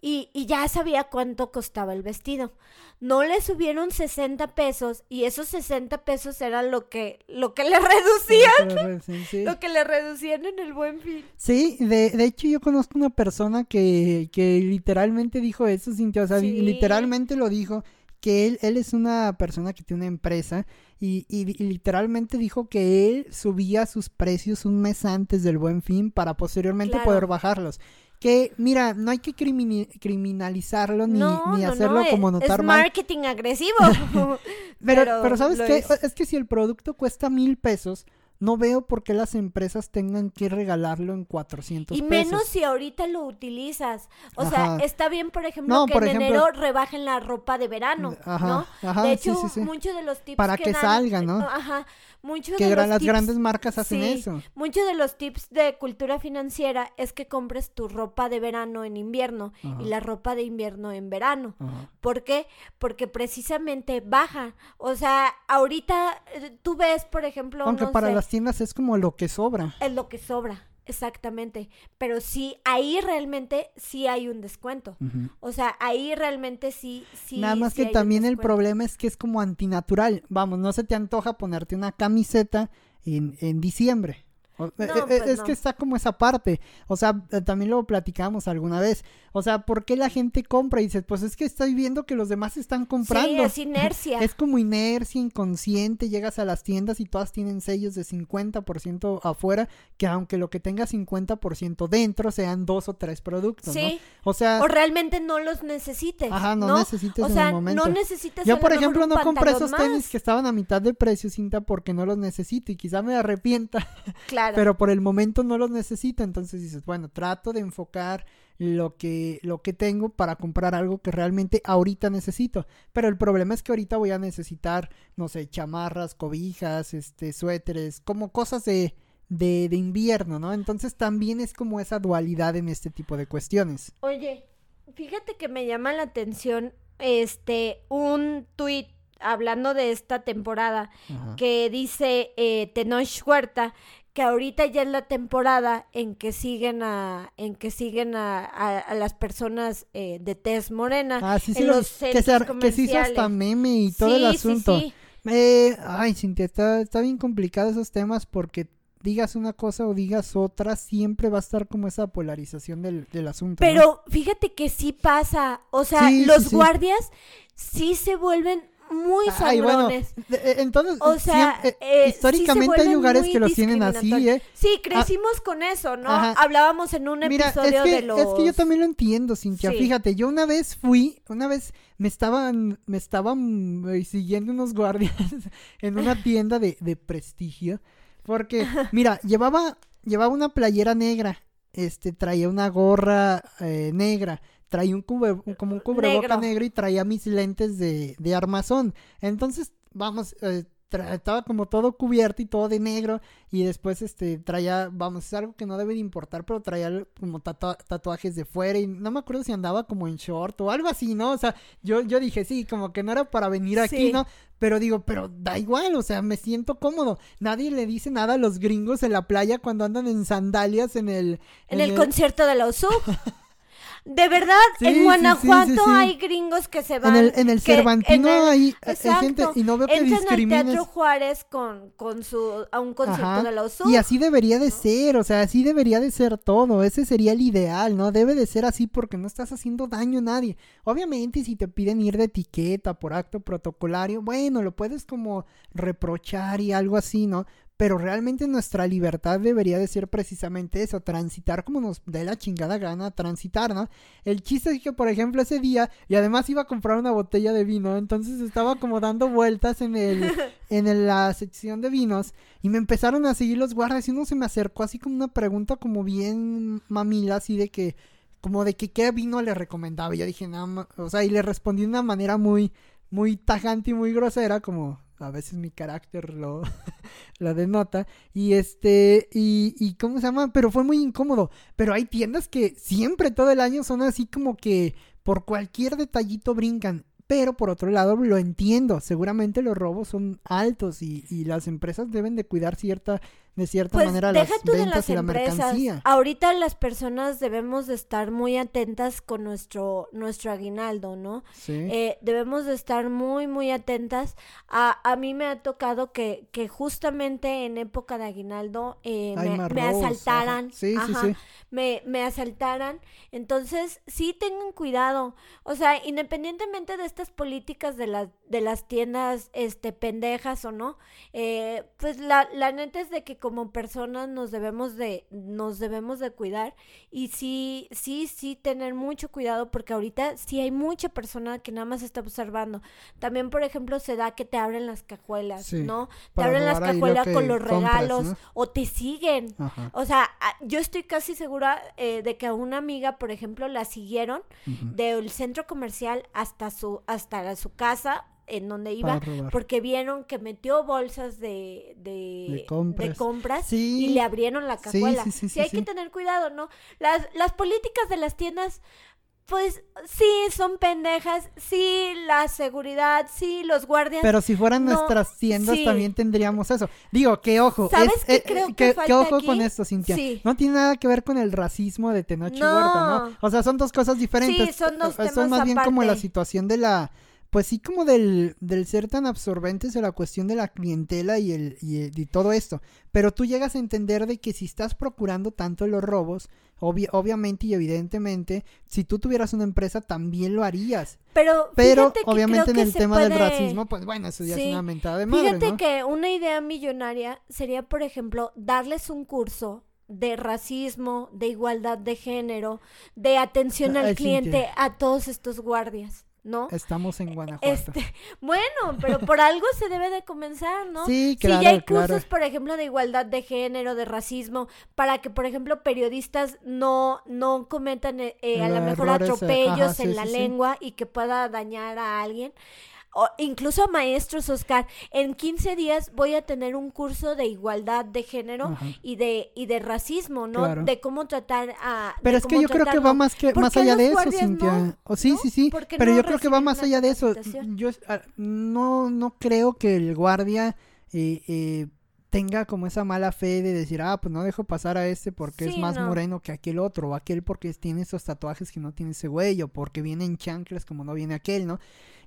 y, y, ya sabía cuánto costaba el vestido. No le subieron 60 pesos y esos 60 pesos era lo que, lo que le [laughs] reducían. Lo que le reducían en el buen fin. Sí, de, de hecho yo conozco una persona que, que literalmente dijo eso, Cintia, o sea, literalmente lo dijo, que él, él es una persona que tiene una empresa y, y, literalmente dijo que él subía sus precios un mes antes del buen fin para posteriormente poder bajarlos que, mira, no hay que criminalizarlo ni, ni hacerlo como notar es mal. marketing agresivo. [laughs] [laughs] pero, pero, ¿sabes qué? Es que si el producto cuesta mil pesos, no veo por qué las empresas tengan que regalarlo en 400 y menos si ahorita lo utilizas. O sea, está bien, por ejemplo, que en enero rebajen la ropa de verano, ¿no? de hecho, muchos de los tips Para que, salgan, ¿no? Ajá. Muchos que de los las grandes marcas hacen eso. Muchos de los tips de cultura financiera es que compres tu ropa de verano en invierno y la ropa de invierno en verano. ¿Por qué? Porque precisamente baja. O sea, ahorita eh, tú ves, por ejemplo, aunque para las tiendas es como lo que sobra. Es lo que sobra. Exactamente, pero sí, ahí realmente sí hay un descuento. O sea, ahí realmente sí, sí. Nada más que también el problema es que es como antinatural. Vamos, no se te antoja ponerte una camiseta en, en diciembre. Eh, eh, pues es que está como esa parte. O sea, eh, también lo platicamos alguna vez. O sea, ¿por qué la gente compra? Y dices, pues es que estoy viendo que los demás están comprando. Sí, es [laughs] inercia. es como inercia inconsciente. Llegas a las tiendas y todas tienen sellos de 50% afuera, que aunque lo que tenga 50% dentro sean dos o tres productos. Sí. O sea. O realmente no los necesites. Ajá, no, necesites o sea, No necesitas. Yo, por ejemplo, no compré esos tenis que estaban a mitad de precio, cinta, porque no los necesito y quizá me arrepienta. Claro. Claro. pero por el momento no los necesito, entonces dices, bueno, trato de enfocar lo que, lo que tengo para comprar algo que realmente ahorita necesito. Pero el problema es que ahorita voy a necesitar, no sé, chamarras, cobijas, este, suéteres, como cosas de, de, de invierno, ¿no? Entonces también es como esa dualidad en este tipo de cuestiones. Oye, fíjate que me llama la atención este un tuit hablando de esta temporada Ajá. que dice eh, Tenoch Huerta que ahorita ya es la temporada en que siguen a en que siguen a, a- a las personas eh, de tez morena Ah, sí, sí, en los que, se, que se hizo hasta meme y todo el Sí, sí, asunto. sí. Eh, ay, Cintia, está, está bien complicado esos temas porque digas una cosa o digas otra, siempre va a estar como esa polarización del, del asunto. ¿no? Pero fíjate que sí pasa, o sea, Sí, los sí. guardias sí se vuelven muy Ay, bueno, sangrones. de- eh, entonces, O sea, eh, eh, sí se históricamente hay lugares que los tienen así. ¿eh? Sí, crecimos con eso, ¿no? Ajá. Hablábamos en un Mira, es episodio que, de los... es que yo también lo entiendo, Cintia. Sí. Fíjate, yo una vez fui, una vez me estaban, me estaban siguiendo unos guardias [laughs] en una tienda de, de prestigio. Porque, [laughs] mira, llevaba, llevaba una playera negra, este, traía una gorra eh, negra, traía un cubre, como un cubreboca Negro. negro. y traía mis lentes de, de armazón. Entonces, vamos, eh, estaba como todo cubierto y todo de negro. Y después, este, traía, vamos, es algo que no debe de importar, pero traía como tatua- tatuajes de fuera. Y no me acuerdo si andaba como en short o algo así, ¿no? O sea, yo, yo dije, sí, como que no era para venir aquí, Sí. ¿no? Pero digo, pero da igual, o sea, me siento cómodo. Nadie le dice nada a los gringos en la playa cuando andan en sandalias en el... En el concierto de la USUG. [laughs] De verdad, Sí, en Guanajuato sí, sí. hay gringos que se van. En el, en el que- Cervantino en el- hay, hay Exacto. gente y no veo que Entran al discrimines. Teatro Juárez con, con su, a un concierto Ajá. de la USUG. Y así debería de ser, o sea, así debería de ser todo. Ese sería el ideal, ¿no? Debe de ser así porque no estás haciendo daño a nadie. Obviamente, si te piden ir de etiqueta por acto protocolario, bueno, lo puedes como reprochar y algo así, ¿no? Pero realmente nuestra libertad debería de ser precisamente eso, transitar como nos dé la chingada gana, transitar, ¿no? El chiste es que, por ejemplo, ese día, y además iba a comprar una botella de vino, entonces estaba como dando vueltas en el, [laughs] en la sección de vinos, y me empezaron a seguir los guardias, y uno se me acercó así como una pregunta como bien mamila, así de que, como de que qué vino le recomendaba, y yo dije, nada o sea, y le respondí de una manera muy, muy tajante y muy grosera, como a veces mi carácter lo, [laughs] lo denota. Y este, y, y ¿cómo se llama? Pero fue muy incómodo. Pero hay tiendas que siempre todo el año son así como que por cualquier detallito brincan. Pero por otro lado lo entiendo. Seguramente los robos son altos y, y las empresas deben de cuidar cierta, de cierta Pues manera deja las tú de ventas las y la empresas. mercancía. Ahorita las personas debemos de estar muy atentas con nuestro, nuestro aguinaldo, ¿no? Sí. Eh, debemos de estar muy, muy atentas. A, a mí me ha tocado que, que justamente en época de aguinaldo eh, me, asaltaran. ajá. Sí, sí, ajá, sí. Me, me asaltaran. Entonces, sí tengan cuidado. O sea, independientemente de estas políticas de, las de las tiendas este, pendejas o no, eh, pues la, la neta es de que como personas nos debemos de, nos debemos de cuidar y sí, sí, sí tener mucho cuidado porque ahorita sí hay mucha persona que nada más está observando. También, por ejemplo, se da que te abren las cajuelas, Sí, ¿no? Te abren las lo cajuelas con los compras, regalos ¿no? o te siguen. Ajá. O sea, yo estoy casi segura eh, de que a una amiga, por ejemplo, la siguieron del centro comercial hasta su hasta su casa en donde iba porque vieron que metió bolsas de, de, De compras. compras Sí. y le abrieron la cajuela. sí, sí, sí, hay que tener cuidado, ¿no? Las, las políticas de las tiendas, pues sí, son pendejas, sí, la seguridad, sí, los guardias. Pero si fueran No, nuestras tiendas sí. también tendríamos eso. Digo, que ojo. ¿Sabes es- qué eh, creo eh, que que falta ojo aquí? con esto, Cintia. Sí. No tiene nada que ver con el racismo de Tenoch No. Huerta, ¿no? O sea, son dos cosas diferentes. Sí, son dos Eh, temas más bien como la situación de la... Pues sí, como del, del ser tan absorbentes de la cuestión de la clientela y, el, y, el- y todo esto. Pero tú llegas a entender de que si estás procurando tanto los robos, obvi- obviamente y evidentemente, si tú tuvieras una empresa también lo harías. pero Pero que obviamente creo en el tema del racismo, pues bueno, eso ya Sí. es una mentada de madre, Fíjate ¿no? que una idea millonaria sería, por ejemplo, darles un curso de racismo, de igualdad de género, de atención Ay, al cliente Cintia. a todos estos guardias. ¿No? Estamos en Guanajuato. Este, [laughs] bueno, pero por algo se debe de comenzar, ¿no? Sí, claro, si ya hay claro. cursos, por ejemplo, de igualdad de género, de racismo, para que, por ejemplo, periodistas no, no cometan eh, eh, a lo mejor eh, atropellos ajá, sí, en la sí, sí. lengua y que pueda dañar a alguien. O incluso maestros, Oscar. En 15 días voy a tener un curso de igualdad de género Ajá. y de y de racismo, ¿no? Claro. De cómo tratar a Pero es que yo creo que va más que ¿Por más allá de eso, Cintia. no? Sí, ¿No? sí, sí. ¿Por qué Pero no yo creo que va más allá de eso. Yo ah, no no creo que el guardia eh, eh, tenga como esa mala fe de decir, ah, pues no dejo pasar a este porque es más no. moreno que aquel otro, o aquel porque tiene esos tatuajes que no tiene ese güey, o porque viene en chanclas como no viene aquel, ¿no?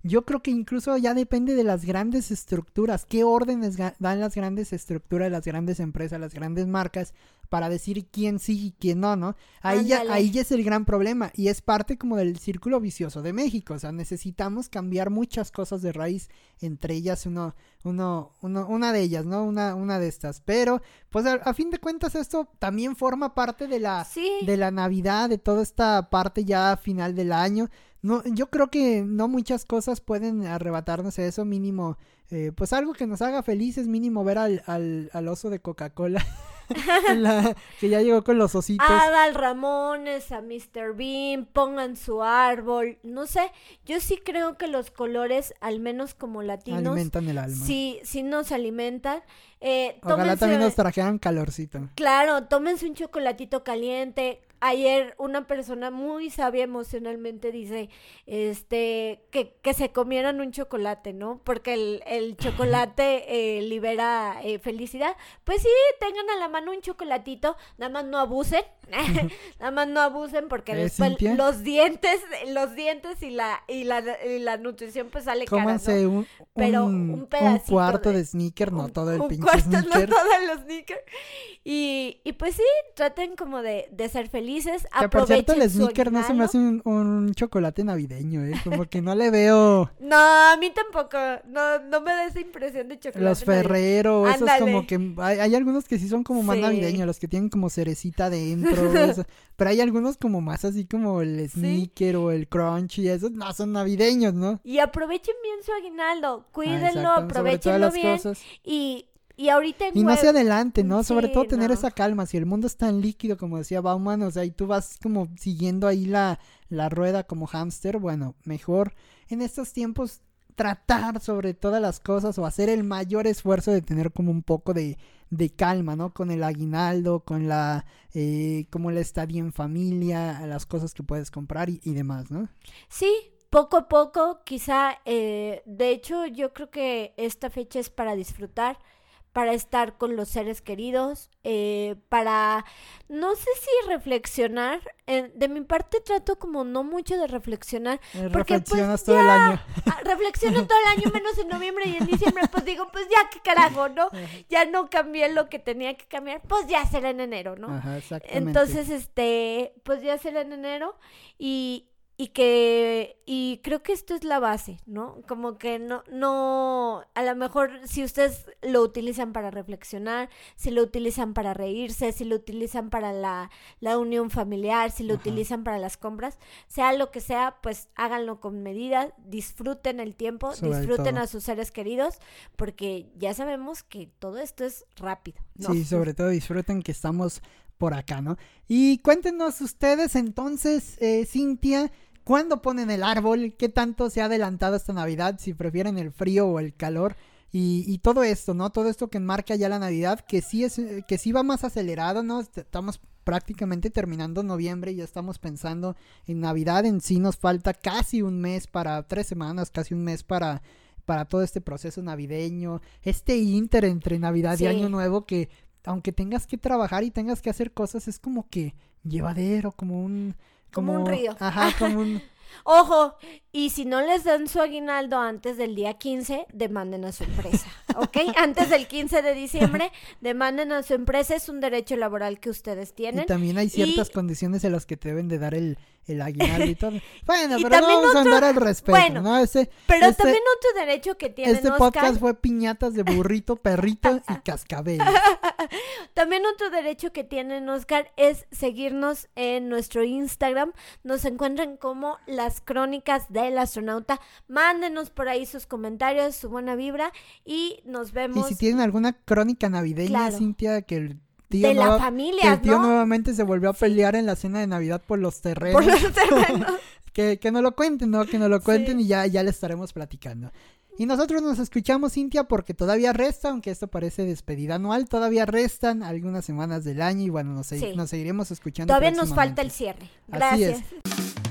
Yo creo que incluso ya depende de las grandes estructuras, qué órdenes dan las grandes estructuras, las grandes empresas, las grandes marcas para decir quién sí y quién no, ¿no? Ahí ya, ahí ya es el gran problema y es parte como del círculo vicioso de México, o sea, necesitamos cambiar muchas cosas de raíz, entre ellas uno, uno, uno una de ellas, ¿no? Una, una de estas, pero pues a, a fin de cuentas esto también forma parte de la, Sí. de la Navidad, de toda esta parte ya final del año. No, yo creo que no muchas cosas pueden arrebatarnos eso, mínimo, eh, pues algo que nos haga felices, mínimo ver al, al, al oso de Coca-Cola, [laughs] la- que ya llegó con los ositos. A Dal Ramones, a Mr. Bean, pongan su árbol, no sé, yo sí creo que los colores, al menos como latinos, alimentan el alma. sí, sí nos alimentan. Eh, Ojalá también nos trajeran calorcito. Claro, tómense un chocolatito caliente. Ayer una persona muy sabia emocionalmente dice, este, que, que se comieran un chocolate, ¿no? Porque el, el chocolate eh, libera eh, felicidad. Pues sí, tengan a la mano un chocolatito, nada más no abusen, [laughs] nada más no abusen porque ¿Eh, después Cintia? los dientes, los dientes y la, y la, y la nutrición pues sale cara, ¿no? Cómanse un, Pero un, un un pedacito cuarto de, de- sneaker, no un- todo el un pinche cuarto, no sneaker. todos los sneakers. Y, y pues sí, traten como de, de ser felices. Que por cierto, el sneaker no se me hace un, un chocolate navideño, ¿eh? Como que no le veo [laughs] No, a mí tampoco. No, no me da esa impresión de chocolate. los. Ferrero, esos como que... Hay, hay algunos que sí son como más Sí. navideños, los que tienen como cerecita dentro, [laughs] eso. pero hay algunos como más así como el sneaker o el crunchy, esos no son navideños, ¿no? Y aprovechen bien su aguinaldo. Ah, Cuídenlo, todas aprovechenlo bien. cosas. Y, y ahorita en Y no web- hacia adelante, ¿no? Sobre todo tener no. esa calma. Si el mundo es tan líquido, como decía Bauman, o sea, y tú vas como siguiendo ahí la, la rueda como hámster, bueno, mejor en estos tiempos tratar sobre todas las cosas o hacer el mayor esfuerzo de tener como un poco de, de calma, ¿no? Con el aguinaldo, con la, eh, como la estadía en familia, las cosas que puedes comprar y, y demás, ¿no? Sí, poco a poco, quizá, eh, de hecho, yo creo que esta fecha es para disfrutar, para estar con los seres queridos, eh, para, no sé si reflexionar, eh, de mi parte trato como no mucho de reflexionar, Eh, Porque, pues, Reflexionas todo el año. Ah, reflexiono [laughs] todo el año menos en noviembre y en diciembre, pues digo, pues ya qué carajo, ¿no? Ya no cambié lo que tenía que cambiar, pues ya será en enero, ¿no? Ajá, exactamente. Entonces, este, pues ya será en enero y, y que, y creo que esto es la base, ¿no? Como que no, no, a lo mejor si ustedes lo utilizan para reflexionar, si lo utilizan para reírse, si lo utilizan para la, la unión familiar, si lo Ajá. utilizan para las compras, sea lo que sea, pues háganlo con medida, disfruten el tiempo, Sobre disfruten todo. a sus seres queridos, porque ya sabemos que todo esto es rápido, ¿no? Sí, sobre todo disfruten que estamos por acá, ¿no? Y cuéntenos ustedes entonces, eh, Cintia, ¿cuándo ponen el árbol? ¿Qué tanto se ha adelantado esta Navidad? Si prefieren el frío o el calor. Y, y todo esto, ¿no? Todo esto que enmarca ya la Navidad, que sí es, que sí va más acelerado, ¿no? Est- Estamos prácticamente terminando noviembre y ya estamos pensando en Navidad. En sí nos falta casi un mes para, tres semanas, casi un mes para, para todo este proceso navideño. Este inter entre Navidad y. Año Nuevo que aunque tengas que trabajar y tengas que hacer cosas, es como que llevadero, como un... Como un río. Ajá, como un... [laughs] Ojo, y si no les dan su aguinaldo antes del día 15, demanden a su empresa. ¿Ok? Antes del 15 de diciembre, demanden a su empresa, es un derecho laboral que ustedes tienen. Y también hay ciertas condiciones en las que te deben de dar el, el aguinaldo y todo. [laughs] Bueno, Y pero no vamos a andar al respeto, bueno, ¿no? Ese, Pero este- también otro derecho que tienen, este Oscar, podcast fue piñatas de burrito, perrito y [laughs] cascabel. [laughs] también otro derecho que tienen, Oscar, es seguirnos en nuestro Instagram. Nos encuentran como las crónicas del astronauta. Mándenos por ahí sus comentarios, su buena vibra y nos Y vemos si tienen alguna crónica navideña, Claro. Cintia, que el tío, de la nueva- que familia, el tío ¿no? nuevamente se volvió a pelear en la cena de Navidad por los terrenos. Por los [laughs] terrenos. que, que nos lo cuenten, ¿no? Que nos lo cuenten Sí. y ya, ya le estaremos platicando. Y nosotros nos escuchamos, Cintia, porque todavía resta, aunque esto parece despedida anual, todavía restan algunas semanas del año y bueno, nos, Sí. nos seguiremos escuchando. Todavía nos falta el cierre. Así Gracias. es.